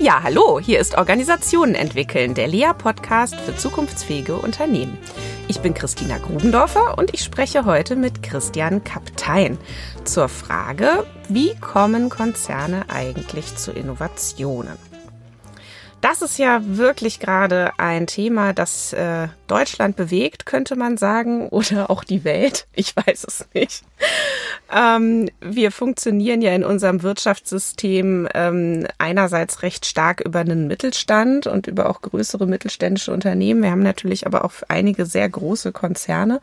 Ja, hallo, hier ist Organisationen entwickeln, der Lea-Podcast für zukunftsfähige Unternehmen. Ich bin Christina Grubendorfer und ich spreche heute mit Christian Kaptein zur Frage, wie kommen Konzerne eigentlich zu Innovationen? Das ist ja wirklich gerade ein Thema, das äh, Deutschland bewegt, könnte man sagen, oder auch die Welt. Ich weiß es nicht. Ähm, wir funktionieren ja in unserem Wirtschaftssystem ähm, einerseits recht stark über einen Mittelstand und über auch größere mittelständische Unternehmen. Wir haben natürlich aber auch einige sehr große Konzerne.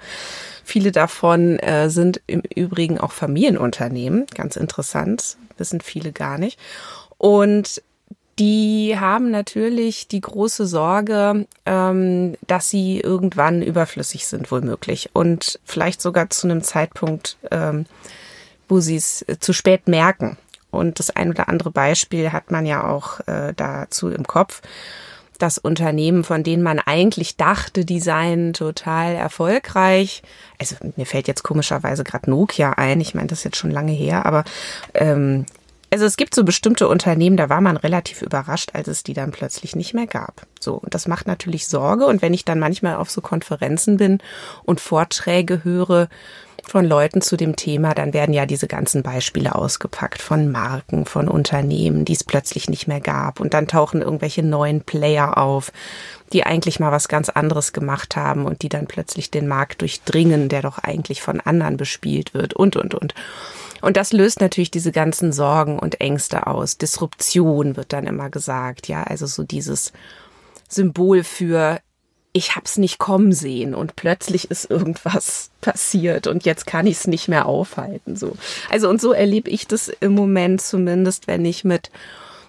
Viele davon äh, sind im Übrigen auch Familienunternehmen. Ganz interessant, wissen viele gar nicht. Und die haben natürlich die große Sorge, ähm, dass sie irgendwann überflüssig sind, womöglich. Und vielleicht sogar zu einem Zeitpunkt, ähm, wo sie es äh, zu spät merken. Und das ein oder andere Beispiel hat man ja auch äh, dazu im Kopf. Das Unternehmen, von denen man eigentlich dachte, die seien total erfolgreich. Also mir fällt jetzt komischerweise gerade Nokia ein. Ich meine, das ist jetzt schon lange her, aber ähm, also es gibt so bestimmte Unternehmen, da war man relativ überrascht, als es die dann plötzlich nicht mehr gab. So, und das macht natürlich Sorge. Und wenn ich dann manchmal auf so Konferenzen bin und Vorträge höre von Leuten zu dem Thema, dann werden ja diese ganzen Beispiele ausgepackt von Marken, von Unternehmen, die es plötzlich nicht mehr gab. Und dann tauchen irgendwelche neuen Player auf, die eigentlich mal was ganz anderes gemacht haben und die dann plötzlich den Markt durchdringen, der doch eigentlich von anderen bespielt wird und, und, und. Und das löst natürlich diese ganzen Sorgen und Ängste aus. Disruption wird dann immer gesagt, ja, also so dieses Symbol für ich hab's nicht kommen sehen und plötzlich ist irgendwas passiert und jetzt kann ich es nicht mehr aufhalten so. Also und so erlebe ich das im Moment zumindest, wenn ich mit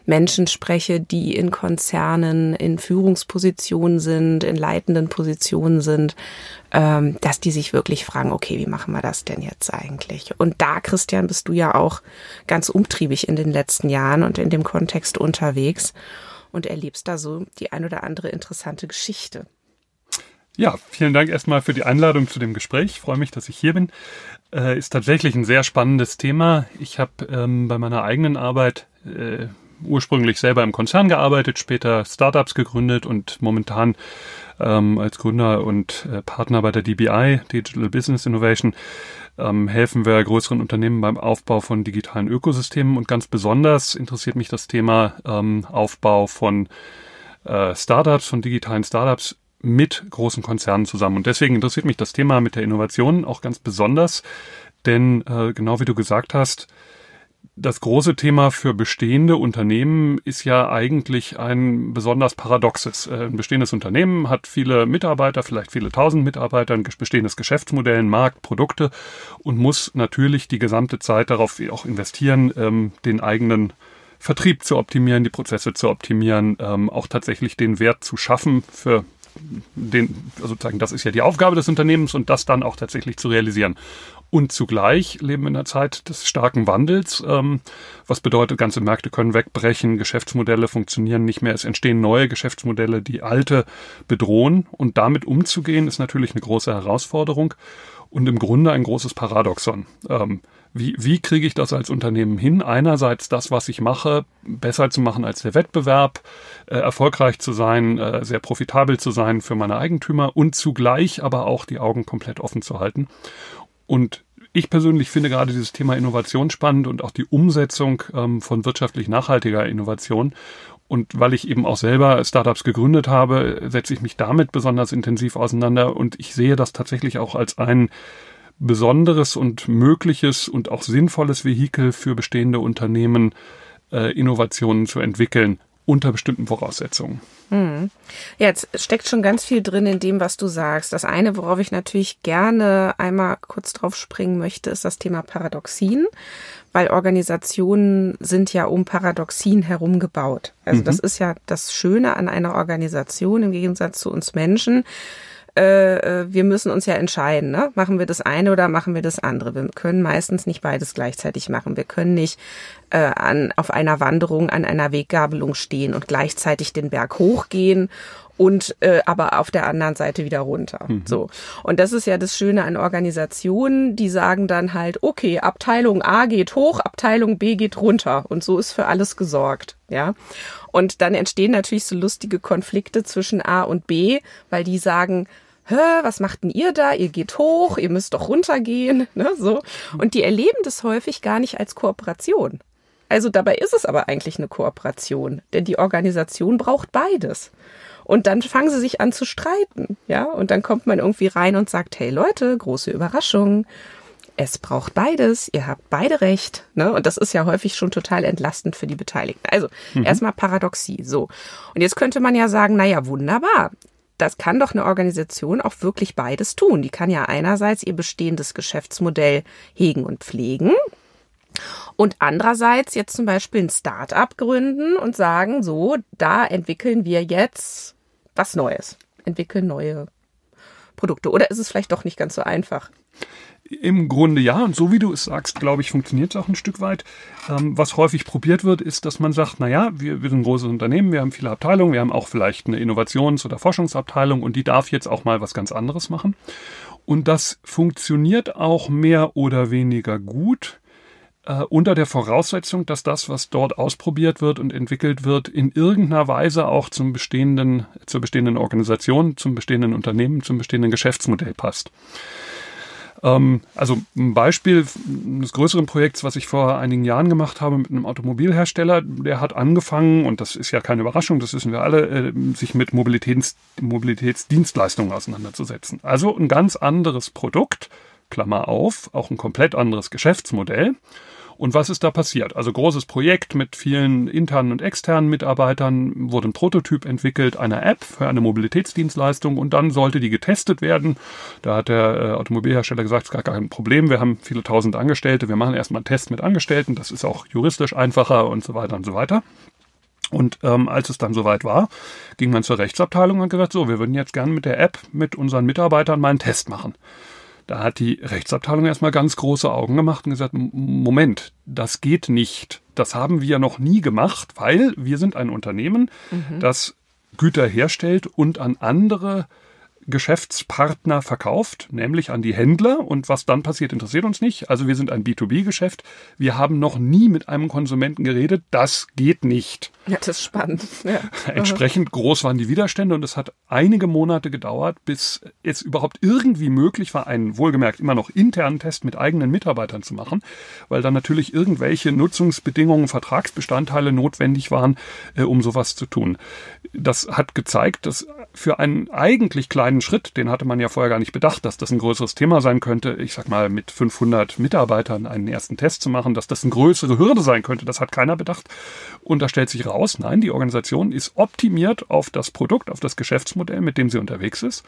Menschen spreche, die in Konzernen in Führungspositionen sind, in leitenden Positionen sind, ähm, dass die sich wirklich fragen, okay, wie machen wir das denn jetzt eigentlich? Und da, Christian, bist du ja auch ganz umtriebig in den letzten Jahren und in dem Kontext unterwegs und erlebst da so die ein oder andere interessante Geschichte. Ja, vielen Dank erstmal für die Einladung zu dem Gespräch. Ich freue mich, dass ich hier bin. Äh, ist tatsächlich ein sehr spannendes Thema. Ich habe ähm, bei meiner eigenen Arbeit äh, ursprünglich selber im Konzern gearbeitet, später Startups gegründet und momentan ähm, als Gründer und äh, Partner bei der DBI, Digital Business Innovation, ähm, helfen wir größeren Unternehmen beim Aufbau von digitalen Ökosystemen und ganz besonders interessiert mich das Thema ähm, Aufbau von äh, Startups, von digitalen Startups mit großen Konzernen zusammen. Und deswegen interessiert mich das Thema mit der Innovation auch ganz besonders, denn äh, genau wie du gesagt hast, das große Thema für bestehende Unternehmen ist ja eigentlich ein besonders paradoxes. Äh, ein bestehendes Unternehmen hat viele Mitarbeiter, vielleicht viele tausend Mitarbeiter, ein bestehendes Geschäftsmodell, einen Markt, Produkte und muss natürlich die gesamte Zeit darauf auch investieren, ähm, den eigenen Vertrieb zu optimieren, die Prozesse zu optimieren, ähm, auch tatsächlich den Wert zu schaffen für den, also sozusagen, das ist ja die Aufgabe des Unternehmens und das dann auch tatsächlich zu realisieren. Und zugleich leben wir in einer Zeit des starken Wandels, ähm, was bedeutet, ganze Märkte können wegbrechen, Geschäftsmodelle funktionieren nicht mehr, es entstehen neue Geschäftsmodelle, die alte bedrohen. Und damit umzugehen, ist natürlich eine große Herausforderung und im Grunde ein großes Paradoxon. Ähm, wie, wie kriege ich das als Unternehmen hin? Einerseits das, was ich mache, besser zu machen als der Wettbewerb, äh, erfolgreich zu sein, äh, sehr profitabel zu sein für meine Eigentümer und zugleich aber auch die Augen komplett offen zu halten. Und ich persönlich finde gerade dieses Thema Innovation spannend und auch die Umsetzung ähm, von wirtschaftlich nachhaltiger Innovation. Und weil ich eben auch selber Startups gegründet habe, setze ich mich damit besonders intensiv auseinander und ich sehe das tatsächlich auch als ein besonderes und mögliches und auch sinnvolles Vehikel für bestehende Unternehmen, äh, Innovationen zu entwickeln unter bestimmten Voraussetzungen. Hm. Ja, jetzt steckt schon ganz viel drin in dem, was du sagst. Das eine, worauf ich natürlich gerne einmal kurz drauf springen möchte, ist das Thema Paradoxien, weil Organisationen sind ja um Paradoxien herum gebaut. Also mhm. das ist ja das Schöne an einer Organisation im Gegensatz zu uns Menschen äh, äh, wir müssen uns ja entscheiden, ne? machen wir das eine oder machen wir das andere. Wir können meistens nicht beides gleichzeitig machen. Wir können nicht äh, an, auf einer Wanderung an einer Weggabelung stehen und gleichzeitig den Berg hochgehen und äh, aber auf der anderen Seite wieder runter. Mhm. So. Und das ist ja das Schöne an Organisationen, die sagen dann halt, okay, Abteilung A geht hoch, Abteilung B geht runter und so ist für alles gesorgt, ja. Und dann entstehen natürlich so lustige Konflikte zwischen A und B, weil die sagen, was macht denn ihr da? Ihr geht hoch, ihr müsst doch runtergehen, ne, so. Und die erleben das häufig gar nicht als Kooperation. Also dabei ist es aber eigentlich eine Kooperation, denn die Organisation braucht beides. Und dann fangen sie sich an zu streiten, ja, und dann kommt man irgendwie rein und sagt, hey Leute, große Überraschung. Es braucht beides, ihr habt beide recht, ne? Und das ist ja häufig schon total entlastend für die Beteiligten. Also, mhm. erstmal Paradoxie, so. Und jetzt könnte man ja sagen, naja, wunderbar. Das kann doch eine Organisation auch wirklich beides tun. Die kann ja einerseits ihr bestehendes Geschäftsmodell hegen und pflegen, und andererseits jetzt zum Beispiel ein Start-up gründen und sagen, so, da entwickeln wir jetzt was Neues, entwickeln neue Produkte. Oder ist es vielleicht doch nicht ganz so einfach? Im Grunde ja, und so wie du es sagst, glaube ich, funktioniert es auch ein Stück weit. Ähm, was häufig probiert wird, ist, dass man sagt, naja, wir, wir sind ein großes Unternehmen, wir haben viele Abteilungen, wir haben auch vielleicht eine Innovations- oder Forschungsabteilung und die darf jetzt auch mal was ganz anderes machen. Und das funktioniert auch mehr oder weniger gut äh, unter der Voraussetzung, dass das, was dort ausprobiert wird und entwickelt wird, in irgendeiner Weise auch zum bestehenden, zur bestehenden Organisation, zum bestehenden Unternehmen, zum bestehenden Geschäftsmodell passt. Ähm, also ein Beispiel des größeren Projekts, was ich vor einigen Jahren gemacht habe mit einem Automobilhersteller, der hat angefangen, und das ist ja keine Überraschung, das wissen wir alle, äh, sich mit Mobilitäts, Mobilitätsdienstleistungen auseinanderzusetzen. Also ein ganz anderes Produkt, Klammer auf, auch ein komplett anderes Geschäftsmodell. Und was ist da passiert? Also großes Projekt mit vielen internen und externen Mitarbeitern, wurde ein Prototyp entwickelt einer App für eine Mobilitätsdienstleistung und dann sollte die getestet werden. Da hat der äh, Automobilhersteller gesagt, es ist gar kein Problem, wir haben viele tausend Angestellte, wir machen erstmal einen Test mit Angestellten, das ist auch juristisch einfacher und so weiter und so weiter. Und ähm, als es dann soweit war, ging man zur Rechtsabteilung und gesagt, so, wir würden jetzt gerne mit der App mit unseren Mitarbeitern mal einen Test machen. Da hat die Rechtsabteilung erstmal ganz große Augen gemacht und gesagt, Moment, das geht nicht. Das haben wir noch nie gemacht, weil wir sind ein Unternehmen, mhm. das Güter herstellt und an andere Geschäftspartner verkauft, nämlich an die Händler. Und was dann passiert, interessiert uns nicht. Also wir sind ein B2B-Geschäft. Wir haben noch nie mit einem Konsumenten geredet. Das geht nicht. Ja, das ist spannend. Ja. Entsprechend groß waren die Widerstände und es hat einige Monate gedauert, bis es überhaupt irgendwie möglich war, einen wohlgemerkt immer noch internen Test mit eigenen Mitarbeitern zu machen, weil dann natürlich irgendwelche Nutzungsbedingungen, Vertragsbestandteile notwendig waren, äh, um sowas zu tun. Das hat gezeigt, dass für einen eigentlich kleinen Schritt, den hatte man ja vorher gar nicht bedacht, dass das ein größeres Thema sein könnte, ich sag mal mit 500 Mitarbeitern einen ersten Test zu machen, dass das eine größere Hürde sein könnte, das hat keiner bedacht. Und da stellt sich raus, aus. Nein, die Organisation ist optimiert auf das Produkt, auf das Geschäftsmodell, mit dem sie unterwegs ist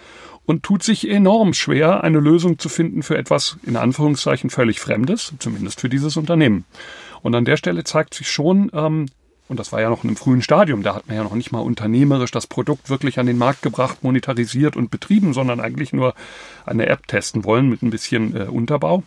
und tut sich enorm schwer, eine Lösung zu finden für etwas in Anführungszeichen völlig Fremdes, zumindest für dieses Unternehmen. Und an der Stelle zeigt sich schon, ähm, und das war ja noch in einem frühen Stadium, da hat man ja noch nicht mal unternehmerisch das Produkt wirklich an den Markt gebracht, monetarisiert und betrieben, sondern eigentlich nur eine App testen wollen mit ein bisschen äh, Unterbau.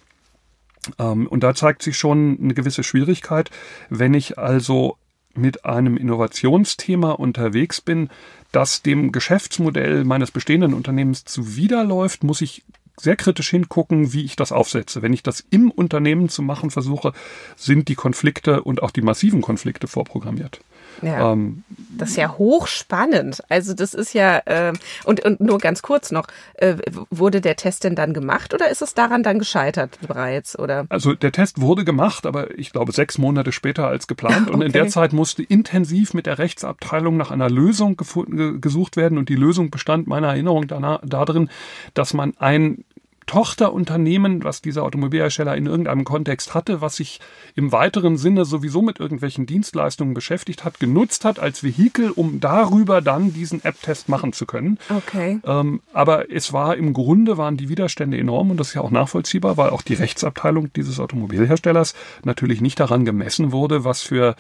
Ähm, und da zeigt sich schon eine gewisse Schwierigkeit, wenn ich also mit einem Innovationsthema unterwegs bin, das dem Geschäftsmodell meines bestehenden Unternehmens zuwiderläuft, muss ich sehr kritisch hingucken, wie ich das aufsetze. Wenn ich das im Unternehmen zu machen versuche, sind die Konflikte und auch die massiven Konflikte vorprogrammiert. Ja, ähm, das ist ja hochspannend. Also das ist ja, äh, und, und nur ganz kurz noch, äh, wurde der Test denn dann gemacht oder ist es daran dann gescheitert bereits? Oder? Also der Test wurde gemacht, aber ich glaube sechs Monate später als geplant. okay. Und in der Zeit musste intensiv mit der Rechtsabteilung nach einer Lösung gesucht werden. Und die Lösung bestand meiner Erinnerung darin, dass man ein Tochterunternehmen, was dieser Automobilhersteller in irgendeinem Kontext hatte, was sich im weiteren Sinne sowieso mit irgendwelchen Dienstleistungen beschäftigt hat, genutzt hat als Vehikel, um darüber dann diesen App-Test machen zu können. Okay. Ähm, aber es war im Grunde waren die Widerstände enorm und das ist ja auch nachvollziehbar, weil auch die Rechtsabteilung dieses Automobilherstellers natürlich nicht daran gemessen wurde, was für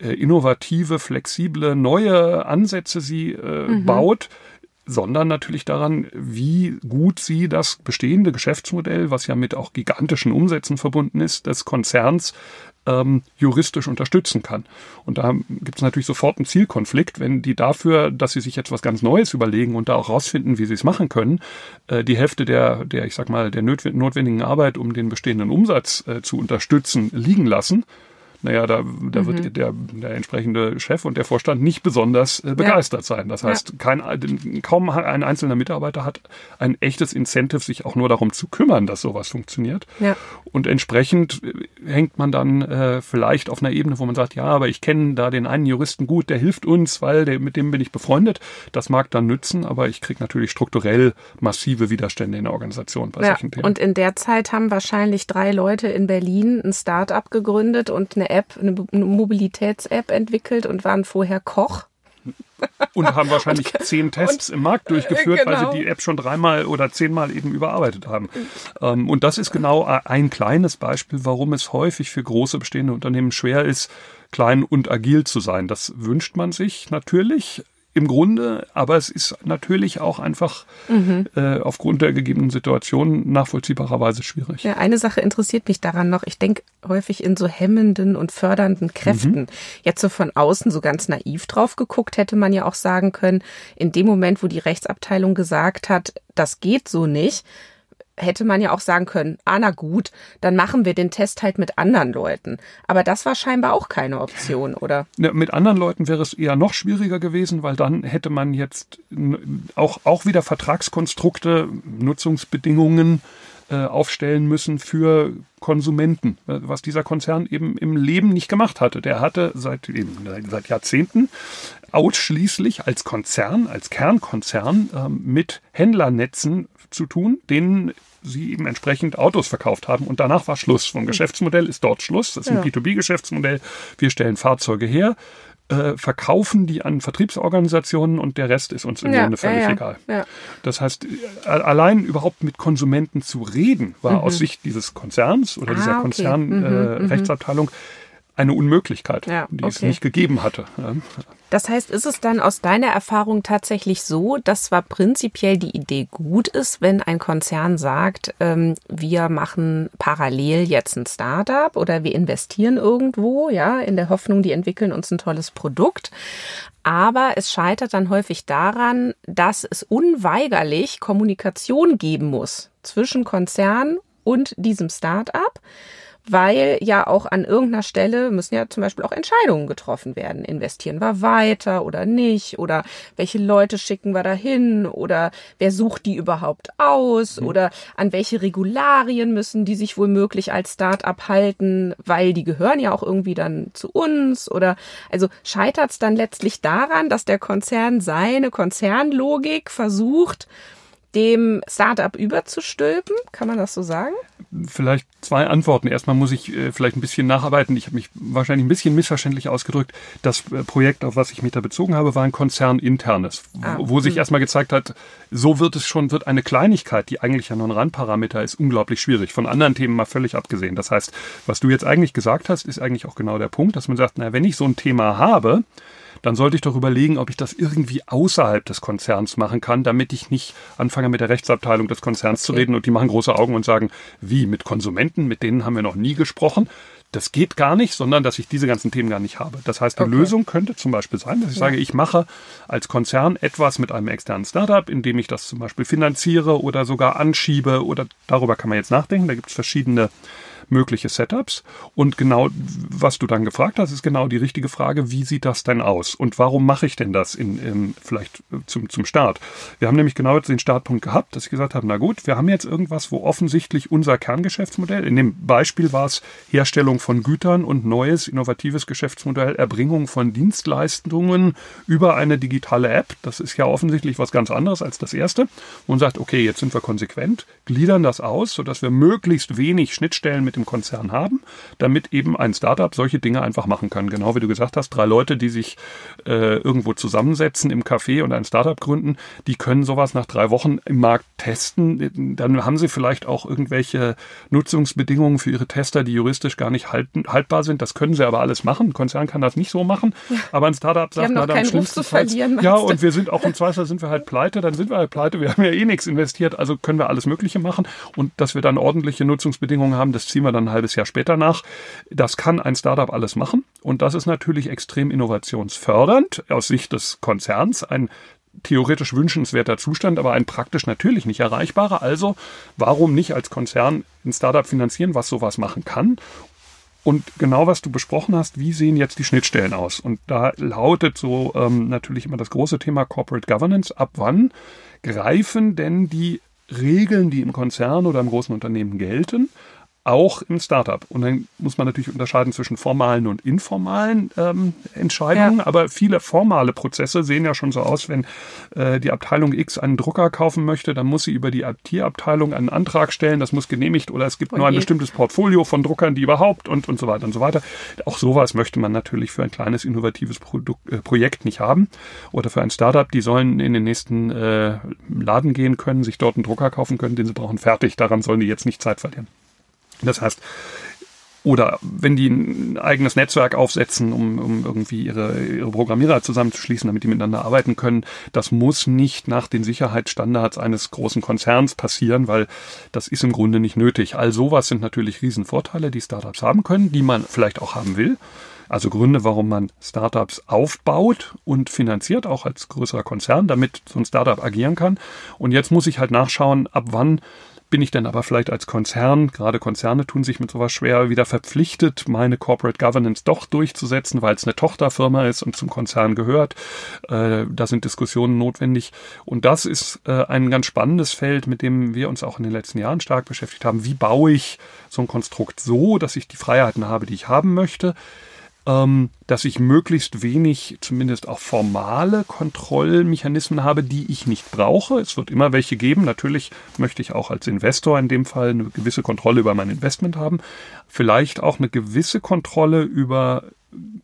äh, innovative, flexible, neue Ansätze sie äh, mhm. baut sondern natürlich daran, wie gut sie das bestehende Geschäftsmodell, was ja mit auch gigantischen Umsätzen verbunden ist, des Konzerns ähm, juristisch unterstützen kann. Und da gibt es natürlich sofort einen Zielkonflikt, wenn die dafür, dass sie sich jetzt was ganz Neues überlegen und da auch rausfinden, wie sie es machen können, äh, die Hälfte der, der, ich sag mal, der notwendigen Arbeit, um den bestehenden Umsatz äh, zu unterstützen, liegen lassen naja, da, da mhm. wird der, der entsprechende Chef und der Vorstand nicht besonders äh, begeistert sein. Das heißt, kein, kaum ein einzelner Mitarbeiter hat ein echtes Incentive, sich auch nur darum zu kümmern, dass sowas funktioniert. Ja. Und entsprechend äh, hängt man dann äh, vielleicht auf einer Ebene, wo man sagt, ja, aber ich kenne da den einen Juristen gut, der hilft uns, weil der, mit dem bin ich befreundet. Das mag dann nützen, aber ich kriege natürlich strukturell massive Widerstände in der Organisation bei ja. solchen Themen. Und in der Zeit haben wahrscheinlich drei Leute in Berlin ein Start-up gegründet und eine App, eine Mobilitäts-App entwickelt und waren vorher Koch. Und haben wahrscheinlich und, zehn Tests und, im Markt durchgeführt, genau. weil sie genau. die App schon dreimal oder zehnmal eben überarbeitet haben. Ähm, und das ist genau ein kleines Beispiel, warum es häufig für große bestehende Unternehmen schwer ist, klein und agil zu sein. Das wünscht man sich natürlich im Grunde, aber es ist natürlich auch einfach mhm. äh, aufgrund der gegebenen Situation nachvollziehbarerweise schwierig. Ja, eine Sache interessiert mich daran noch. Ich denke häufig in so hemmenden und fördernden Kräften. Mhm. Jetzt so von außen so ganz naiv drauf geguckt, hätte man ja auch sagen können, in dem Moment, wo die Rechtsabteilung gesagt hat, das geht so nicht, hätte man ja auch sagen können, ah na gut, dann machen wir den Test halt mit anderen Leuten. Aber das war scheinbar auch keine Option, oder? Ja, mit anderen Leuten wäre es eher noch schwieriger gewesen, weil dann hätte man jetzt auch, auch wieder Vertragskonstrukte, Nutzungsbedingungen äh, aufstellen müssen für Konsumenten, äh, was dieser Konzern eben im Leben nicht gemacht hatte. Der hatte seit, seit Jahrzehnten ausschließlich als Konzern, als Kernkonzern äh, mit Händlernetzen zu tun, denen sie eben entsprechend Autos verkauft haben. Und danach war Schluss. Vom Geschäftsmodell ist dort Schluss. Das ist ein ja. B2B-Geschäftsmodell. Wir stellen Fahrzeuge her, äh, verkaufen die an Vertriebsorganisationen und der Rest ist uns im ja, Grunde völlig ja, egal. Das heißt, äh, allein überhaupt mit Konsumenten zu reden, war mhm. aus Sicht dieses Konzerns oder ah, dieser okay. Konzernrechtsabteilung mhm, mhm. Eine Unmöglichkeit, die okay. es nicht gegeben hatte. Das heißt, ist es dann aus deiner Erfahrung tatsächlich so, dass zwar prinzipiell die Idee gut ist, wenn ein Konzern sagt, ähm, wir machen parallel jetzt ein Startup oder wir investieren irgendwo, ja, in der Hoffnung, die entwickeln uns ein tolles Produkt. Aber es scheitert dann häufig daran, dass es unweigerlich Kommunikation geben muss zwischen Konzern und diesem Startup weil ja auch an irgendeiner Stelle müssen ja zum Beispiel auch Entscheidungen getroffen werden. Investieren wir weiter oder nicht? Oder welche Leute schicken wir dahin? Oder wer sucht die überhaupt aus? Mhm. Oder an welche Regularien müssen die sich womöglich als Start-up halten? Weil die gehören ja auch irgendwie dann zu uns. Oder also scheitert es dann letztlich daran, dass der Konzern seine Konzernlogik versucht, dem Startup überzustülpen? Kann man das so sagen? Vielleicht zwei Antworten. Erstmal muss ich äh, vielleicht ein bisschen nacharbeiten. Ich habe mich wahrscheinlich ein bisschen missverständlich ausgedrückt. Das äh, Projekt, auf was ich mich da bezogen habe, war ein konzerninternes, ah, wo sich hm. erstmal gezeigt hat, so wird es schon, wird eine Kleinigkeit, die eigentlich ja nur ein Randparameter ist, unglaublich schwierig. Von anderen Themen mal völlig abgesehen. Das heißt, was du jetzt eigentlich gesagt hast, ist eigentlich auch genau der Punkt, dass man sagt, na, wenn ich so ein Thema habe, dann sollte ich doch überlegen, ob ich das irgendwie außerhalb des Konzerns machen kann, damit ich nicht anfange mit der Rechtsabteilung des Konzerns okay. zu reden und die machen große Augen und sagen, wie mit Konsumenten, mit denen haben wir noch nie gesprochen. Das geht gar nicht, sondern dass ich diese ganzen Themen gar nicht habe. Das heißt, die okay. Lösung könnte zum Beispiel sein, dass ich ja. sage, ich mache als Konzern etwas mit einem externen Startup, indem ich das zum Beispiel finanziere oder sogar anschiebe oder darüber kann man jetzt nachdenken. Da gibt es verschiedene mögliche Setups. Und genau, was du dann gefragt hast, ist genau die richtige Frage, wie sieht das denn aus? Und warum mache ich denn das in, in vielleicht äh, zum, zum Start? Wir haben nämlich genau den Startpunkt gehabt, dass ich gesagt habe, na gut, wir haben jetzt irgendwas, wo offensichtlich unser Kerngeschäftsmodell, in dem Beispiel war es Herstellung von Gütern und neues, innovatives Geschäftsmodell, Erbringung von Dienstleistungen über eine digitale App. Das ist ja offensichtlich was ganz anderes als das erste. Und sagt, okay, jetzt sind wir konsequent, gliedern das aus, sodass wir möglichst wenig Schnittstellen mit dem im Konzern haben, damit eben ein Startup solche Dinge einfach machen kann. Genau wie du gesagt hast, drei Leute, die sich äh, irgendwo zusammensetzen im Café und ein Startup gründen, die können sowas nach drei Wochen im Markt testen. Dann haben sie vielleicht auch irgendwelche Nutzungsbedingungen für ihre Tester, die juristisch gar nicht halten, haltbar sind. Das können sie aber alles machen. Ein Konzern kann das nicht so machen. Ja. Aber ein Startup sagt, na dann schlimmstenfalls. Ja, und wir sind auch im Zweifel sind wir halt pleite, dann sind wir halt pleite. Wir haben ja eh nichts investiert, also können wir alles Mögliche machen. Und dass wir dann ordentliche Nutzungsbedingungen haben, das ziehen ziehen wir dann ein halbes Jahr später nach. Das kann ein Startup alles machen. Und das ist natürlich extrem innovationsfördernd aus Sicht des Konzerns. Ein theoretisch wünschenswerter Zustand, aber ein praktisch natürlich nicht erreichbarer. Also warum nicht als Konzern ein Startup finanzieren, was sowas machen kann? Und genau was du besprochen hast, wie sehen jetzt die Schnittstellen aus? Und da lautet so ähm, natürlich immer das große Thema Corporate Governance. Ab wann greifen denn die Regeln, die im Konzern oder im großen Unternehmen gelten, auch im Startup. Und dann muss man natürlich unterscheiden zwischen formalen und informalen ähm, Entscheidungen. Ja. Aber viele formale Prozesse sehen ja schon so aus, wenn äh, die Abteilung X einen Drucker kaufen möchte, dann muss sie über die IT-Abteilung einen Antrag stellen, das muss genehmigt oder es gibt oh nur ein bestimmtes Portfolio von Druckern, die überhaupt und, und so weiter und so weiter. Auch sowas möchte man natürlich für ein kleines innovatives Produkt, äh, Projekt nicht haben. Oder für ein Startup, die sollen in den nächsten äh, Laden gehen können, sich dort einen Drucker kaufen können, den sie brauchen, fertig. Daran sollen die jetzt nicht Zeit verlieren. Das heißt, oder wenn die ein eigenes Netzwerk aufsetzen, um, um irgendwie ihre, ihre Programmierer zusammenzuschließen, damit die miteinander arbeiten können, das muss nicht nach den Sicherheitsstandards eines großen Konzerns passieren, weil das ist im Grunde nicht nötig. All sowas sind natürlich Riesenvorteile, die Startups haben können, die man vielleicht auch haben will. Also Gründe, warum man Startups aufbaut und finanziert, auch als größerer Konzern, damit so ein Startup agieren kann. Und jetzt muss ich halt nachschauen, ab wann bin ich denn aber vielleicht als Konzern, gerade Konzerne tun sich mit sowas schwer, wieder verpflichtet, meine Corporate Governance doch durchzusetzen, weil es eine Tochterfirma ist und zum Konzern gehört. Äh, da sind Diskussionen notwendig. Und das ist äh, ein ganz spannendes Feld, mit dem wir uns auch in den letzten Jahren stark beschäftigt haben. Wie baue ich so ein Konstrukt so, dass ich die Freiheiten habe, die ich haben möchte? Ähm, dass ich möglichst wenig, zumindest auch formale Kontrollmechanismen habe, die ich nicht brauche. Es wird immer welche geben. Natürlich möchte ich auch als Investor in dem Fall eine gewisse Kontrolle über mein Investment haben. Vielleicht auch eine gewisse Kontrolle über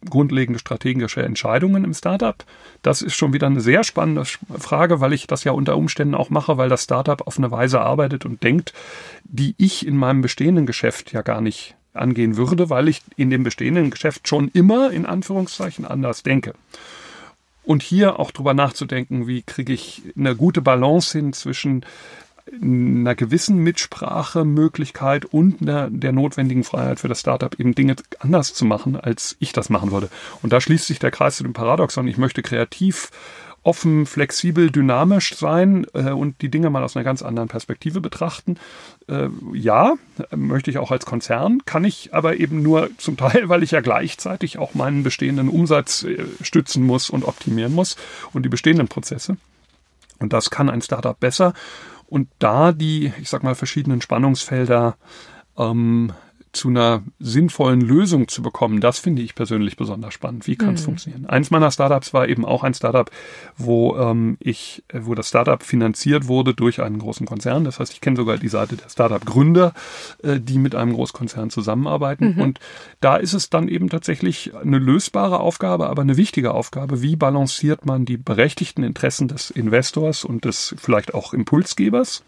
grundlegende strategische Entscheidungen im Startup. Das ist schon wieder eine sehr spannende Frage, weil ich das ja unter Umständen auch mache, weil das Startup auf eine Weise arbeitet und denkt, die ich in meinem bestehenden Geschäft ja gar nicht angehen würde, weil ich in dem bestehenden Geschäft schon immer in Anführungszeichen anders denke. Und hier auch drüber nachzudenken, wie kriege ich eine gute Balance hin zwischen einer gewissen Mitsprachemöglichkeit und einer, der notwendigen Freiheit für das Startup, eben Dinge anders zu machen, als ich das machen würde. Und da schließt sich der Kreis zu dem Paradoxon. Ich möchte kreativ offen, flexibel, dynamisch sein äh, und die Dinge mal aus einer ganz anderen Perspektive betrachten. Äh, ja, möchte ich auch als Konzern, kann ich aber eben nur zum Teil, weil ich ja gleichzeitig auch meinen bestehenden Umsatz äh, stützen muss und optimieren muss und die bestehenden Prozesse. Und das kann ein Startup besser. Und da die, ich sag mal, verschiedenen Spannungsfelder ähm, zu einer sinnvollen Lösung zu bekommen, das finde ich persönlich besonders spannend. Wie kann es mhm. funktionieren? Eins meiner Startups war eben auch ein Startup, wo ähm, ich, äh, wo das Startup finanziert wurde durch einen großen Konzern. Das heißt, ich kenne sogar die Seite der Startup-Gründer, äh, die mit einem Großkonzern zusammenarbeiten. Mhm. Und da ist es dann eben tatsächlich eine lösbare Aufgabe, aber eine wichtige Aufgabe. Wie balanciert man die berechtigten Interessen des Investors und des vielleicht auch Impulsgebers?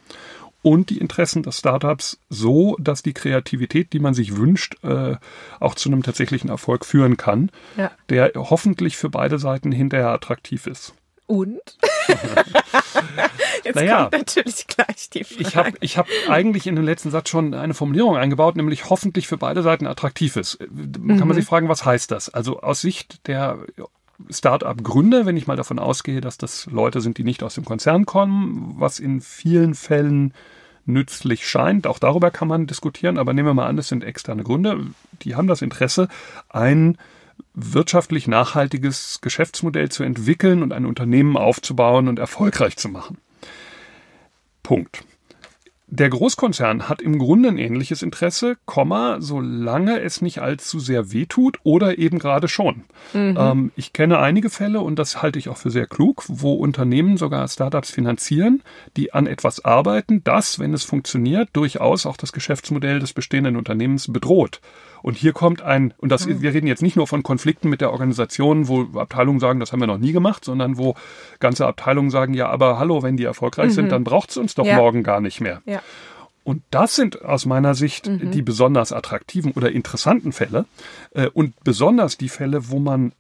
Und die Interessen des Startups so, dass die Kreativität, die man sich wünscht, äh, auch zu einem tatsächlichen Erfolg führen kann, ja. der hoffentlich für beide Seiten hinterher attraktiv ist. Und? Jetzt naja, kommt natürlich gleich die Frage. Ich habe ich hab eigentlich in den letzten Satz schon eine Formulierung eingebaut, nämlich hoffentlich für beide Seiten attraktiv ist. Mhm. Kann man mhm. sich fragen, was heißt das? Also aus Sicht der Start-up-Gründer, wenn ich mal davon ausgehe, dass das Leute sind, die nicht aus dem Konzern kommen, was in vielen Fällen nützlich scheint. Auch darüber kann man diskutieren, aber nehmen wir mal an, es sind externe Gründer, die haben das Interesse, ein wirtschaftlich nachhaltiges Geschäftsmodell zu entwickeln und ein Unternehmen aufzubauen und erfolgreich zu machen. Punkt. Der Großkonzern hat im Grunde ein ähnliches Interesse, Komma, solange es nicht allzu sehr wehtut oder eben gerade schon. Mhm. Ähm, ich kenne einige Fälle und das halte ich auch für sehr klug, wo Unternehmen sogar Startups finanzieren, die an etwas arbeiten, das, wenn es funktioniert, durchaus auch das Geschäftsmodell des bestehenden Unternehmens bedroht. Und hier kommt ein, und das, mhm. wir reden jetzt nicht nur von Konflikten mit der Organisation, wo Abteilungen sagen, das haben wir noch nie gemacht, sondern wo ganze Abteilungen sagen, ja, aber hallo, wenn die erfolgreich mhm. sind, dann braucht es uns doch ja. morgen gar nicht mehr. Ja. Und das sind aus meiner Sicht mhm. die besonders attraktiven oder interessanten Fälle äh, und besonders die Fälle, wo man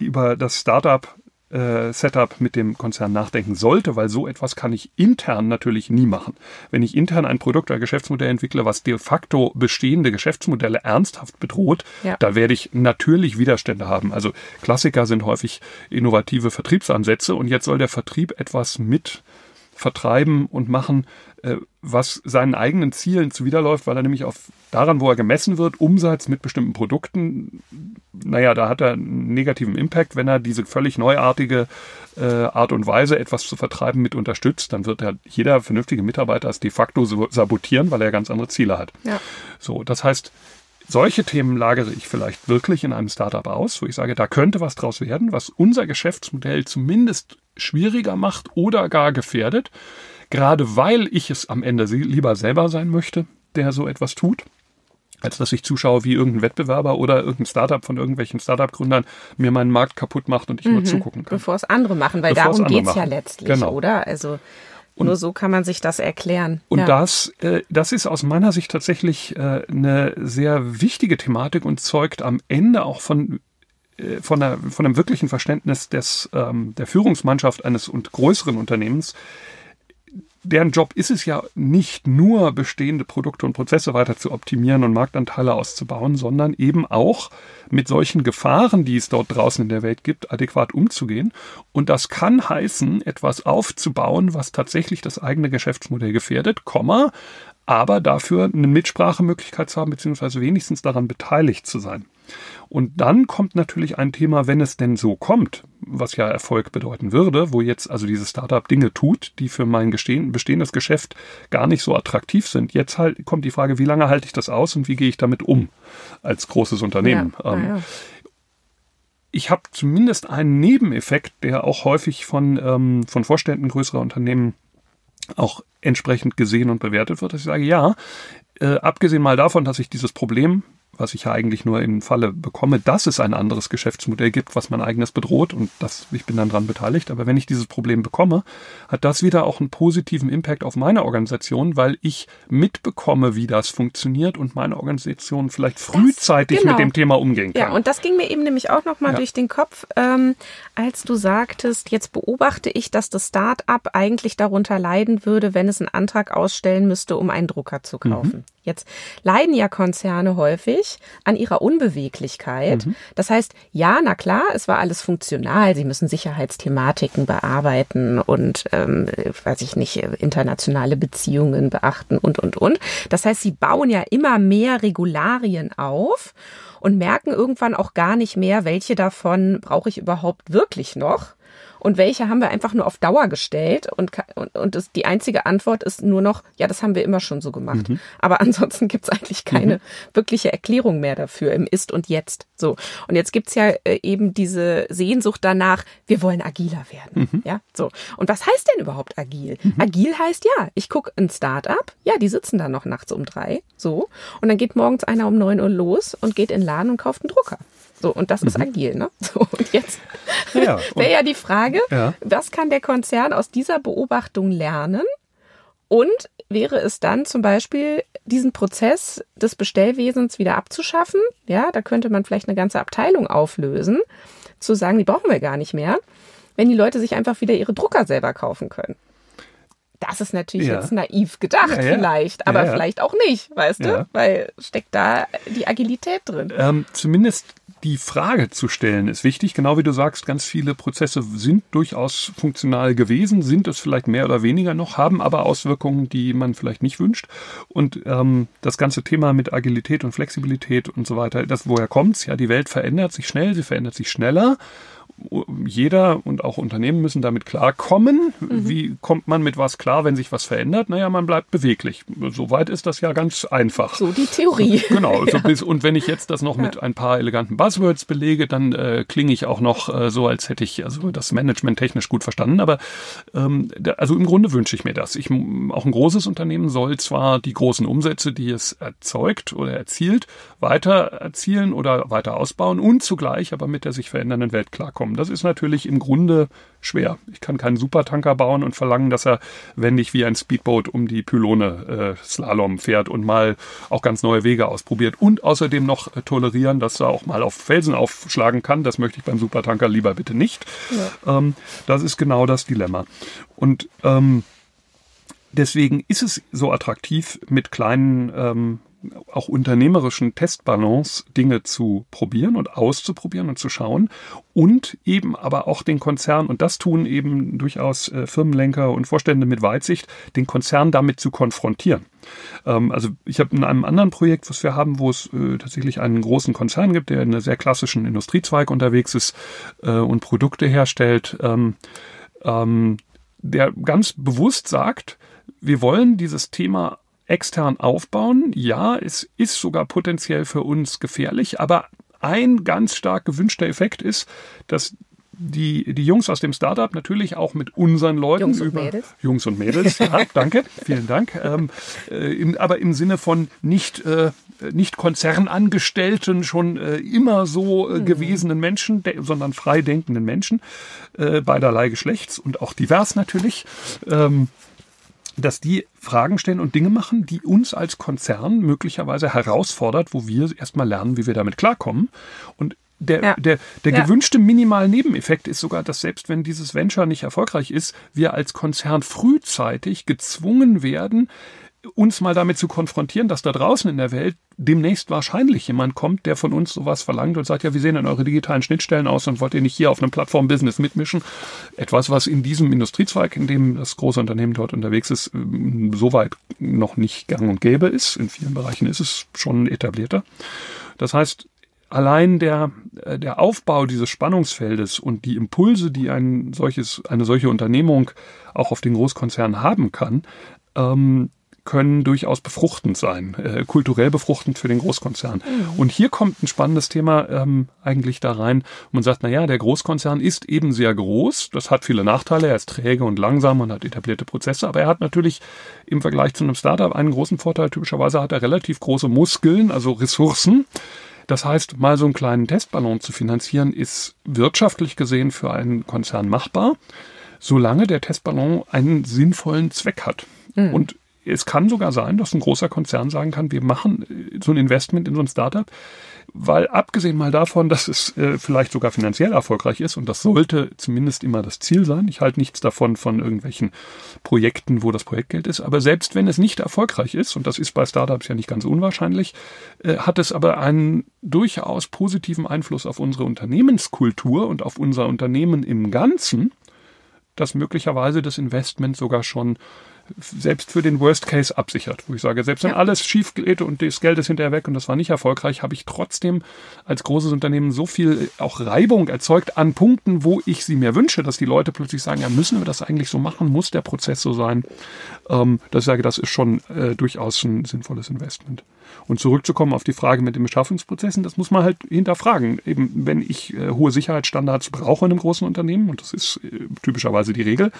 über das Startup äh, Setup mit dem Konzern nachdenken sollte, weil so etwas kann ich intern natürlich nie machen. Wenn ich intern ein Produkt oder Geschäftsmodell entwickle, was de facto bestehende Geschäftsmodelle ernsthaft bedroht, ja. da werde ich natürlich Widerstände haben. Also Klassiker sind häufig innovative Vertriebsansätze und jetzt soll der Vertrieb etwas mit vertreiben und machen, was seinen eigenen Zielen zuwiderläuft, weil er nämlich auf daran, wo er gemessen wird, Umsatz mit bestimmten Produkten, naja, da hat er einen negativen Impact. Wenn er diese völlig neuartige äh, Art und Weise, etwas zu vertreiben, mit unterstützt, dann wird er jeder vernünftige Mitarbeiter es de facto sabotieren, weil er ganz andere Ziele hat. Ja. So, das heißt, solche Themen lagere ich vielleicht wirklich in einem Startup aus, wo ich sage, da könnte was draus werden, was unser Geschäftsmodell zumindest schwieriger macht oder gar gefährdet, gerade weil ich es am Ende lieber selber sein möchte, der so etwas tut als dass ich zuschaue, wie irgendein Wettbewerber oder irgendein Startup von irgendwelchen Startup-Gründern mir meinen Markt kaputt macht und ich mhm. nur zugucken kann. Bevor es andere machen, weil Bevor darum geht's machen. ja letztlich, genau. oder? Also und, Nur so kann man sich das erklären. Und ja. das, äh, das ist aus meiner Sicht tatsächlich äh, eine sehr wichtige Thematik und zeugt am Ende auch von äh, von, der, von einem wirklichen Verständnis des, ähm, der Führungsmannschaft eines und größeren Unternehmens, deren Job ist es ja nicht nur bestehende Produkte und Prozesse weiter zu optimieren und Marktanteile auszubauen, sondern eben auch mit solchen Gefahren, die es dort draußen in der Welt gibt, adäquat umzugehen. Und das kann heißen, etwas aufzubauen, was tatsächlich das eigene Geschäftsmodell gefährdet, Komma, aber dafür eine Mitsprachemöglichkeit zu haben, beziehungsweise wenigstens daran beteiligt zu sein. Und dann kommt natürlich ein Thema, wenn es denn so kommt, was ja Erfolg bedeuten würde, wo jetzt also dieses Startup Dinge tut, die für mein bestehendes Geschäft gar nicht so attraktiv sind. Jetzt halt kommt die Frage, wie lange halte ich das aus und wie gehe ich damit um als großes Unternehmen? Ja, ähm, ja. Ich habe zumindest einen Nebeneffekt, der auch häufig von, ähm, von Vorständen größerer Unternehmen auch entsprechend gesehen und bewertet wird, dass ich sage, ja, äh, abgesehen mal davon, dass ich dieses Problem was ich ja eigentlich nur im Falle bekomme, dass es ein anderes Geschäftsmodell gibt, was mein eigenes bedroht und das, ich bin dann dran beteiligt. Aber wenn ich dieses Problem bekomme, hat das wieder auch einen positiven Impact auf meine Organisation, weil ich mitbekomme, wie das funktioniert und meine Organisation vielleicht frühzeitig das, genau. mit dem Thema umgehen kann. Ja, und das ging mir eben nämlich auch nochmal ja. durch den Kopf, ähm, als du sagtest, jetzt beobachte ich, dass das Start-up eigentlich darunter leiden würde, wenn es einen Antrag ausstellen müsste, um einen Drucker zu kaufen. Mhm. Jetzt leiden ja Konzerne häufig an ihrer Unbeweglichkeit. Mhm. Das heißt, ja, na klar, es war alles funktional. Sie müssen Sicherheitsthematiken bearbeiten und, ähm, weiß ich nicht, internationale Beziehungen beachten und, und, und. Das heißt, sie bauen ja immer mehr Regularien auf und merken irgendwann auch gar nicht mehr, welche davon brauche ich überhaupt wirklich noch und welche haben wir einfach nur auf Dauer gestellt und, und, und das, die einzige Antwort ist nur noch, ja, das haben wir immer schon so gemacht. Mhm. Aber ansonsten gibt's eigentlich keine mhm. wirkliche Erklärung mehr dafür im Ist und Jetzt. So. Und jetzt gibt's ja äh, eben diese Sehnsucht danach, wir wollen agiler werden. Mhm. Ja, so. Und was heißt denn überhaupt agil? Mhm. Agil heißt ja, ich gucke ein Start-up, ja, die sitzen dann noch nachts um drei, so. Und dann geht morgens einer um neun Uhr los und geht in den Laden und kauft einen Drucker. So, und das mhm. ist agil, ne? So, und jetzt ja, wäre ja die Frage, ja. was kann der Konzern aus dieser Beobachtung lernen? Und wäre es dann zum Beispiel, diesen Prozess des Bestellwesens wieder abzuschaffen? Ja, da könnte man vielleicht eine ganze Abteilung auflösen, zu sagen, die brauchen wir gar nicht mehr, wenn die Leute sich einfach wieder ihre Drucker selber kaufen können. Das ist natürlich ja. jetzt naiv gedacht, ja, ja. vielleicht, aber vielleicht auch nicht, weißt du? Weil steckt da die Agilität drin. Ähm, zumindest die Frage zu stellen ist wichtig. Genau wie du sagst, ganz viele Prozesse sind durchaus funktional gewesen, sind es vielleicht mehr oder weniger noch, haben aber Auswirkungen, die man vielleicht nicht wünscht. Und ähm, das ganze Thema mit Agilität und Flexibilität und so weiter, das woher kommt's? Ja, die Welt verändert sich schnell, sie verändert sich schneller jeder und auch Unternehmen müssen damit klarkommen. Mhm. Wie kommt man mit was klar, wenn sich was verändert? Naja, man bleibt beweglich. Soweit ist das ja ganz einfach. So die Theorie. Genau. ja. so bis, und wenn ich jetzt das noch ja. mit ein paar eleganten Buzzwords belege, dann äh, klinge ich auch noch äh, so, als hätte ich also das Management technisch gut verstanden. Aber ähm, da, also im Grunde wünsche ich mir das. Ich, auch ein großes Unternehmen soll zwar die großen Umsätze, die es erzeugt oder erzielt, weiter erzielen oder weiter ausbauen und zugleich aber mit der sich verändernden Welt klarkommen klarkommen. Das ist natürlich im Grunde schwer. Ich kann keinen Supertanker bauen und verlangen, dass er wendig wie ein Speedboat um die Pylone äh, Slalom fährt und mal auch ganz neue Wege ausprobiert und außerdem noch äh, tolerieren, dass er auch mal auf Felsen aufschlagen kann. Das möchte ich beim Supertanker lieber bitte nicht. Ja. Ähm, das ist genau das Dilemma. Und ähm, deswegen ist es so attraktiv, mit kleinen ähm, auch unternehmerischen Testbalance Dinge zu probieren und auszuprobieren und zu schauen und eben aber auch den Konzern, und das tun eben durchaus äh, Firmenlenker und Vorstände mit Weitsicht, den Konzern damit zu konfrontieren. Ähm, also ich habe in einem anderen Projekt, was wir haben, wo es äh, tatsächlich einen großen Konzern gibt, der in einer sehr klassischen Industriezweig unterwegs ist äh, und Produkte herstellt, ähm, ähm, der ganz bewusst sagt, wir wollen dieses Thema extern aufbauen. Ja, es ist sogar potenziell für uns gefährlich, aber ein ganz stark gewünschter Effekt ist, dass die, die Jungs aus dem Startup natürlich auch mit unseren Leuten Jungs und über Mädels. Jungs und Mädels, ja, danke, vielen Dank. Ähm, äh, im, aber im Sinne von nicht äh, nicht Konzernangestellten, schon äh, immer so äh, mhm. gewesenen Menschen, sondern frei denkenden Menschen äh, beiderlei Geschlechts und auch divers natürlich. Ähm, dass die Fragen stellen und Dinge machen, die uns als Konzern möglicherweise herausfordert, wo wir erstmal lernen, wie wir damit klarkommen. Und der, ja. der, der ja. gewünschte Minimal-Nebeneffekt ist sogar, dass selbst wenn dieses Venture nicht erfolgreich ist, wir als Konzern frühzeitig gezwungen werden, uns mal damit zu konfrontieren, dass da draußen in der Welt demnächst wahrscheinlich jemand kommt, der von uns sowas verlangt und sagt, ja, wie sehen denn eure digitalen Schnittstellen aus und wollt ihr nicht hier auf einem Plattform-Business mitmischen? Etwas, was in diesem Industriezweig, in dem das große Unternehmen dort unterwegs ist, ähm, soweit noch nicht gang und gäbe ist. In vielen Bereichen ist es schon etablierter. Das heißt, allein der, äh, der Aufbau dieses Spannungsfeldes und die Impulse, die ein solches, eine solche Unternehmung auch auf den Großkonzern haben kann, ähm, können durchaus befruchtend sein, äh, kulturell befruchtend für den Großkonzern. Mhm. Und hier kommt ein spannendes Thema ähm, eigentlich da rein. Man sagt, na ja, der Großkonzern ist eben sehr groß. Das hat viele Nachteile. Er ist träge und langsam und hat etablierte Prozesse. Aber er hat natürlich im Vergleich zu einem Startup einen großen Vorteil. Typischerweise hat er relativ große Muskeln, also Ressourcen. Das heißt, mal so einen kleinen Testballon zu finanzieren, ist wirtschaftlich gesehen für einen Konzern machbar, solange der Testballon einen sinnvollen Zweck hat. Mhm. Und es kann sogar sein, dass ein großer Konzern sagen kann, wir machen äh, so ein Investment in so ein Startup, weil abgesehen mal davon, dass es äh, vielleicht sogar finanziell erfolgreich ist, und das sollte zumindest immer das Ziel sein, ich halte nichts davon von irgendwelchen Projekten, wo das Projektgeld ist, aber selbst wenn es nicht erfolgreich ist, und das ist bei Startups ja nicht ganz unwahrscheinlich, äh, hat es aber einen durchaus positiven Einfluss auf unsere Unternehmenskultur und auf unser Unternehmen im Ganzen, dass möglicherweise das Investment sogar schon selbst für den Worst Case absichert, wo ich sage, selbst wenn ja. alles schief geht und das Geld ist hinterher weg und das war nicht erfolgreich, habe ich trotzdem als großes Unternehmen so viel auch Reibung erzeugt an Punkten, wo ich sie mir wünsche, dass die Leute plötzlich sagen, ja, müssen wir das eigentlich so machen? Muss der Prozess so sein? Ähm, dass ich sage, das ist schon äh, durchaus ein sinnvolles Investment. Und zurückzukommen auf die Frage mit den Beschaffungsprozessen, das muss man halt hinterfragen. Eben, wenn ich äh, hohe Sicherheitsstandards brauche in einem großen Unternehmen, und das ist äh, typischerweise die Regel,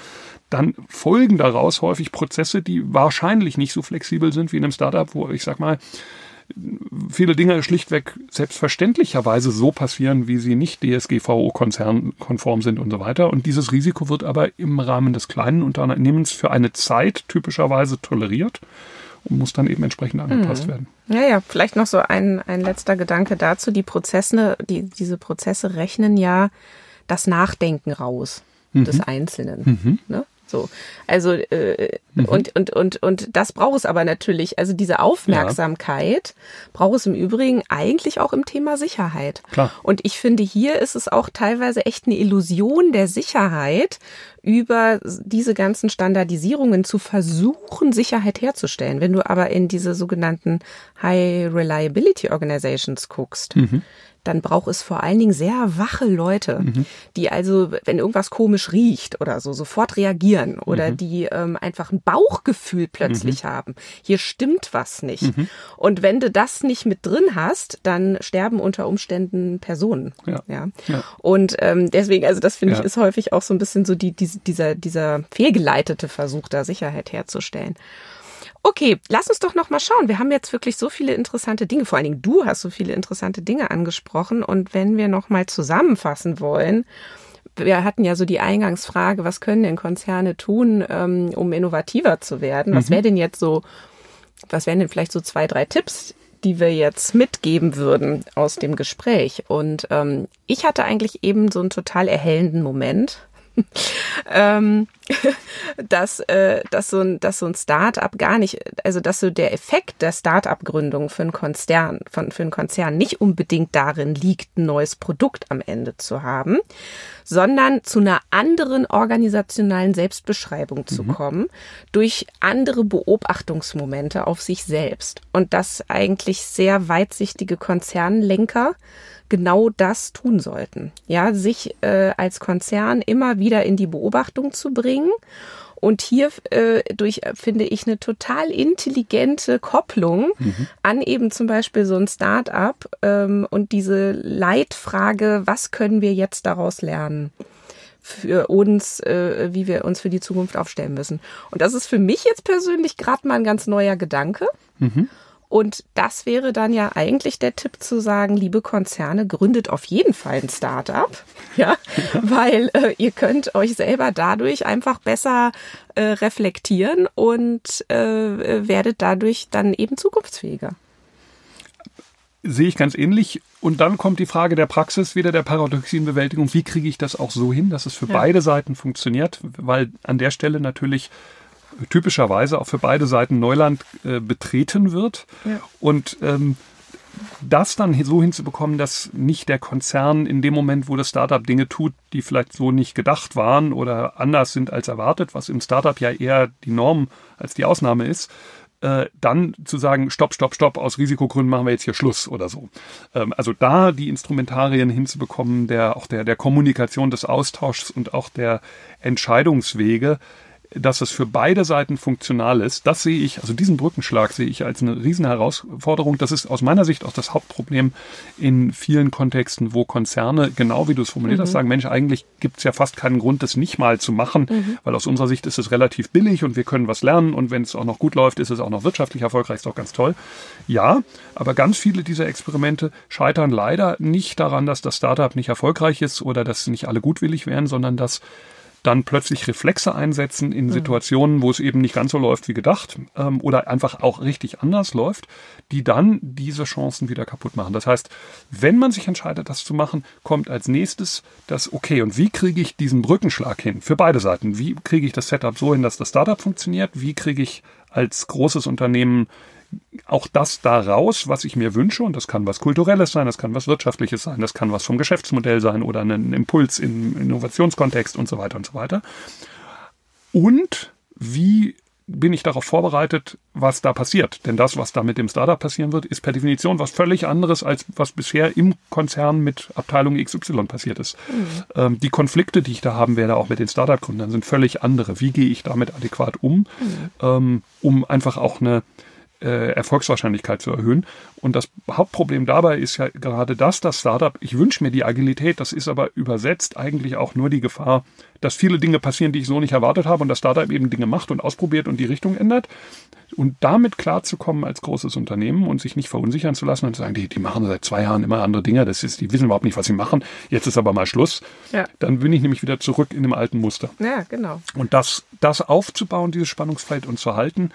dann folgen daraus häufig Prozesse, die wahrscheinlich nicht so flexibel sind wie in einem Startup, wo ich sag mal, viele Dinge schlichtweg selbstverständlicherweise so passieren, wie sie nicht DSGVO-konzernkonform sind und so weiter. Und dieses Risiko wird aber im Rahmen des kleinen Unternehmens für eine Zeit typischerweise toleriert und muss dann eben entsprechend angepasst mhm. werden. Ja, ja, vielleicht noch so ein, ein letzter Gedanke dazu. Die Prozesse, die, diese Prozesse rechnen ja das Nachdenken raus mhm. des Einzelnen. Mhm. Ne? So, also äh, mhm. und und und und das braucht es aber natürlich. Also diese Aufmerksamkeit ja. braucht es im Übrigen eigentlich auch im Thema Sicherheit. Klar. Und ich finde, hier ist es auch teilweise echt eine Illusion der Sicherheit, über diese ganzen Standardisierungen zu versuchen, Sicherheit herzustellen. Wenn du aber in diese sogenannten High Reliability Organizations guckst, mhm dann braucht es vor allen Dingen sehr wache Leute, mhm. die also, wenn irgendwas komisch riecht oder so, sofort reagieren oder mhm. die ähm, einfach ein Bauchgefühl plötzlich mhm. haben. Hier stimmt was nicht. Mhm. Und wenn du das nicht mit drin hast, dann sterben unter Umständen Personen. Ja. ja. ja. Und ähm, deswegen, also das finde ja. ich ist häufig auch so ein bisschen so die, die, dieser, dieser fehlgeleitete Versuch, da Sicherheit herzustellen. Okay, lass uns doch noch mal schauen. Wir haben jetzt wirklich so viele interessante Dinge. Vor allen Dingen du hast so viele interessante Dinge angesprochen. Und wenn wir noch mal zusammenfassen wollen, wir hatten ja so die Eingangsfrage, was können denn Konzerne tun, ähm, um innovativer zu werden? Was mhm. wäre denn jetzt so, was wären denn vielleicht so zwei, drei Tipps, die wir jetzt mitgeben würden aus dem Gespräch? Und ähm, ich hatte eigentlich eben so einen total erhellenden Moment. ähm, dass, äh, dass, so ein, dass so ein Start-up gar nicht, also dass so der Effekt der Start-up-Gründung für einen Konzern, von, für einen Konzern nicht unbedingt darin liegt, ein neues Produkt am Ende zu haben, sondern zu einer anderen organisationalen Selbstbeschreibung zu mhm. kommen, durch andere Beobachtungsmomente auf sich selbst. Und dass eigentlich sehr weitsichtige Konzernlenker genau das tun sollten. Ja, sich äh, als Konzern immer wieder in die Beobachtung zu bringen und hier äh, durch finde ich eine total intelligente Kopplung mhm. an eben zum Beispiel so ein Start-up ähm, und diese Leitfrage, was können wir jetzt daraus lernen? für uns, äh, wie wir uns für die Zukunft aufstellen müssen. Und das ist für mich jetzt persönlich gerade mal ein ganz neuer Gedanke. Mhm. Und das wäre dann ja eigentlich der Tipp zu sagen, liebe Konzerne, gründet auf jeden Fall ein Startup, ja, weil äh, ihr könnt euch selber dadurch einfach besser äh, reflektieren und äh, werdet dadurch dann eben zukunftsfähiger. Sehe ich ganz ähnlich. Und dann kommt die Frage der Praxis, wieder der Paradoxienbewältigung. Wie kriege ich das auch so hin, dass es für ja. beide Seiten funktioniert? Weil an der Stelle natürlich typischerweise auch für beide Seiten Neuland äh, betreten wird. Ja. Und ähm, das dann so hinzubekommen, dass nicht der Konzern in dem Moment, wo das Startup Dinge tut, die vielleicht so nicht gedacht waren oder anders sind als erwartet, was im Startup ja eher die Norm als die Ausnahme ist, äh, dann zu sagen, stopp, stopp, stopp, aus Risikogründen machen wir jetzt hier Schluss oder so. Ähm, also da die Instrumentarien hinzubekommen, der auch der, der Kommunikation, des Austauschs und auch der Entscheidungswege, dass es für beide Seiten funktional ist, das sehe ich, also diesen Brückenschlag sehe ich als eine riesen Herausforderung. Das ist aus meiner Sicht auch das Hauptproblem in vielen Kontexten, wo Konzerne, genau wie du es formuliert mhm. hast, sagen, Mensch, eigentlich gibt es ja fast keinen Grund, das nicht mal zu machen, mhm. weil aus unserer Sicht ist es relativ billig und wir können was lernen und wenn es auch noch gut läuft, ist es auch noch wirtschaftlich erfolgreich, ist auch ganz toll. Ja, aber ganz viele dieser Experimente scheitern leider nicht daran, dass das Startup nicht erfolgreich ist oder dass nicht alle gutwillig wären, sondern dass dann plötzlich Reflexe einsetzen in mhm. Situationen, wo es eben nicht ganz so läuft wie gedacht ähm, oder einfach auch richtig anders läuft, die dann diese Chancen wieder kaputt machen. Das heißt, wenn man sich entscheidet, das zu machen, kommt als nächstes das Okay. Und wie kriege ich diesen Brückenschlag hin für beide Seiten? Wie kriege ich das Setup so hin, dass das Startup funktioniert? Wie kriege ich als großes Unternehmen auch das daraus, was ich mir wünsche, und das kann was Kulturelles sein, das kann was Wirtschaftliches sein, das kann was vom Geschäftsmodell sein oder ein Impuls im Innovationskontext und so weiter und so weiter. Und wie bin ich darauf vorbereitet, was da passiert. Denn das, was da mit dem Startup passieren wird, ist per Definition was völlig anderes, als was bisher im Konzern mit Abteilung XY passiert ist. Mhm. Ähm, die Konflikte, die ich da haben werde, auch mit den Startup-Gründern, sind völlig andere. Wie gehe ich damit adäquat um, mhm. ähm, um einfach auch eine äh, Erfolgswahrscheinlichkeit zu erhöhen. Und das Hauptproblem dabei ist ja gerade das, das Startup, ich wünsche mir die Agilität, das ist aber übersetzt eigentlich auch nur die Gefahr, dass viele Dinge passieren, die ich so nicht erwartet habe und das Startup eben Dinge macht und ausprobiert und die Richtung ändert. Und damit klarzukommen als großes Unternehmen und sich nicht verunsichern zu lassen und zu sagen, die, die machen seit zwei Jahren immer andere Dinge, das ist, die wissen überhaupt nicht, was sie machen, jetzt ist aber mal Schluss. Ja. Dann bin ich nämlich wieder zurück in dem alten Muster. Ja, genau. Und das, das aufzubauen, dieses Spannungsfeld und zu halten,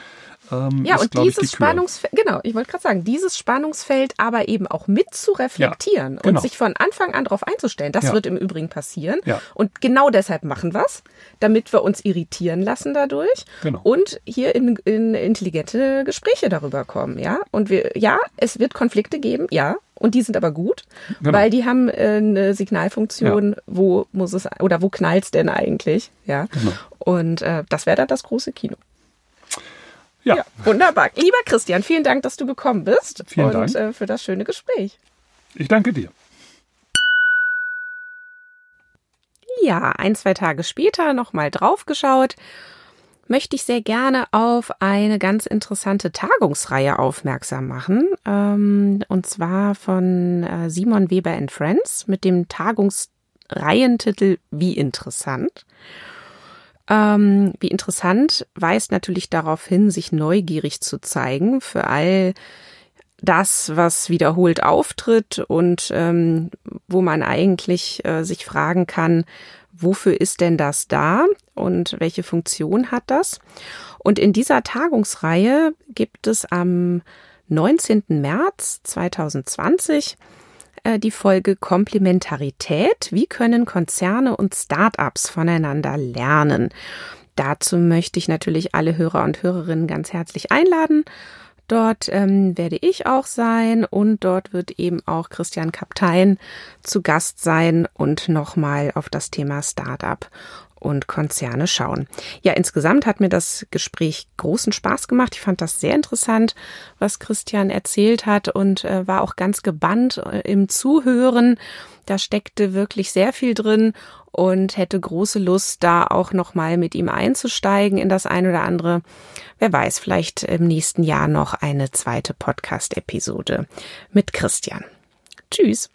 ähm, ja, ist, und dieses die Spannungsfeld, genau, ich wollte gerade sagen, dieses Spannungsfeld aber eben auch mit zu reflektieren ja, genau. und sich von Anfang an darauf einzustellen. Das ja. wird im Übrigen passieren. Ja. Und genau deshalb machen wir es, damit wir uns irritieren lassen dadurch genau. und hier in, in intelligente Gespräche darüber kommen. Ja, und wir, ja, es wird Konflikte geben, ja, und die sind aber gut, genau. weil die haben äh, eine Signalfunktion, ja. wo muss es oder wo knallt's denn eigentlich, ja. Genau. Und äh, das wäre dann das große Kino. Ja. ja. Wunderbar. Lieber Christian, vielen Dank, dass du gekommen bist vielen und Dank. Äh, für das schöne Gespräch. Ich danke dir. Ja, ein, zwei Tage später nochmal draufgeschaut, möchte ich sehr gerne auf eine ganz interessante Tagungsreihe aufmerksam machen. Ähm, und zwar von äh, Simon Weber and Friends mit dem Tagungsreihentitel Wie interessant. Ähm, wie interessant weist natürlich darauf hin, sich neugierig zu zeigen für all das, was wiederholt auftritt und ähm, wo man eigentlich äh, sich fragen kann, wofür ist denn das da und welche Funktion hat das? Und in dieser Tagungsreihe gibt es am 19. März 2020 äh, die Folge Komplementarität. Wie können Konzerne und Start-ups voneinander lernen? Dazu möchte ich natürlich alle Hörer und Hörerinnen ganz herzlich einladen. Dort ähm, werde ich auch sein und dort wird eben auch Christian Kaptein zu Gast sein und nochmal auf das Thema Startup und Konzerne schauen. Ja, insgesamt hat mir das Gespräch großen Spaß gemacht. Ich fand das sehr interessant, was Christian erzählt hat und äh, war auch ganz gebannt äh, im Zuhören. Da steckte wirklich sehr viel drin und hätte große Lust, da auch nochmal mit ihm einzusteigen in das ein oder andere. Wer weiß, vielleicht im nächsten Jahr noch eine zweite Podcast-Episode mit Christian. Tschüss.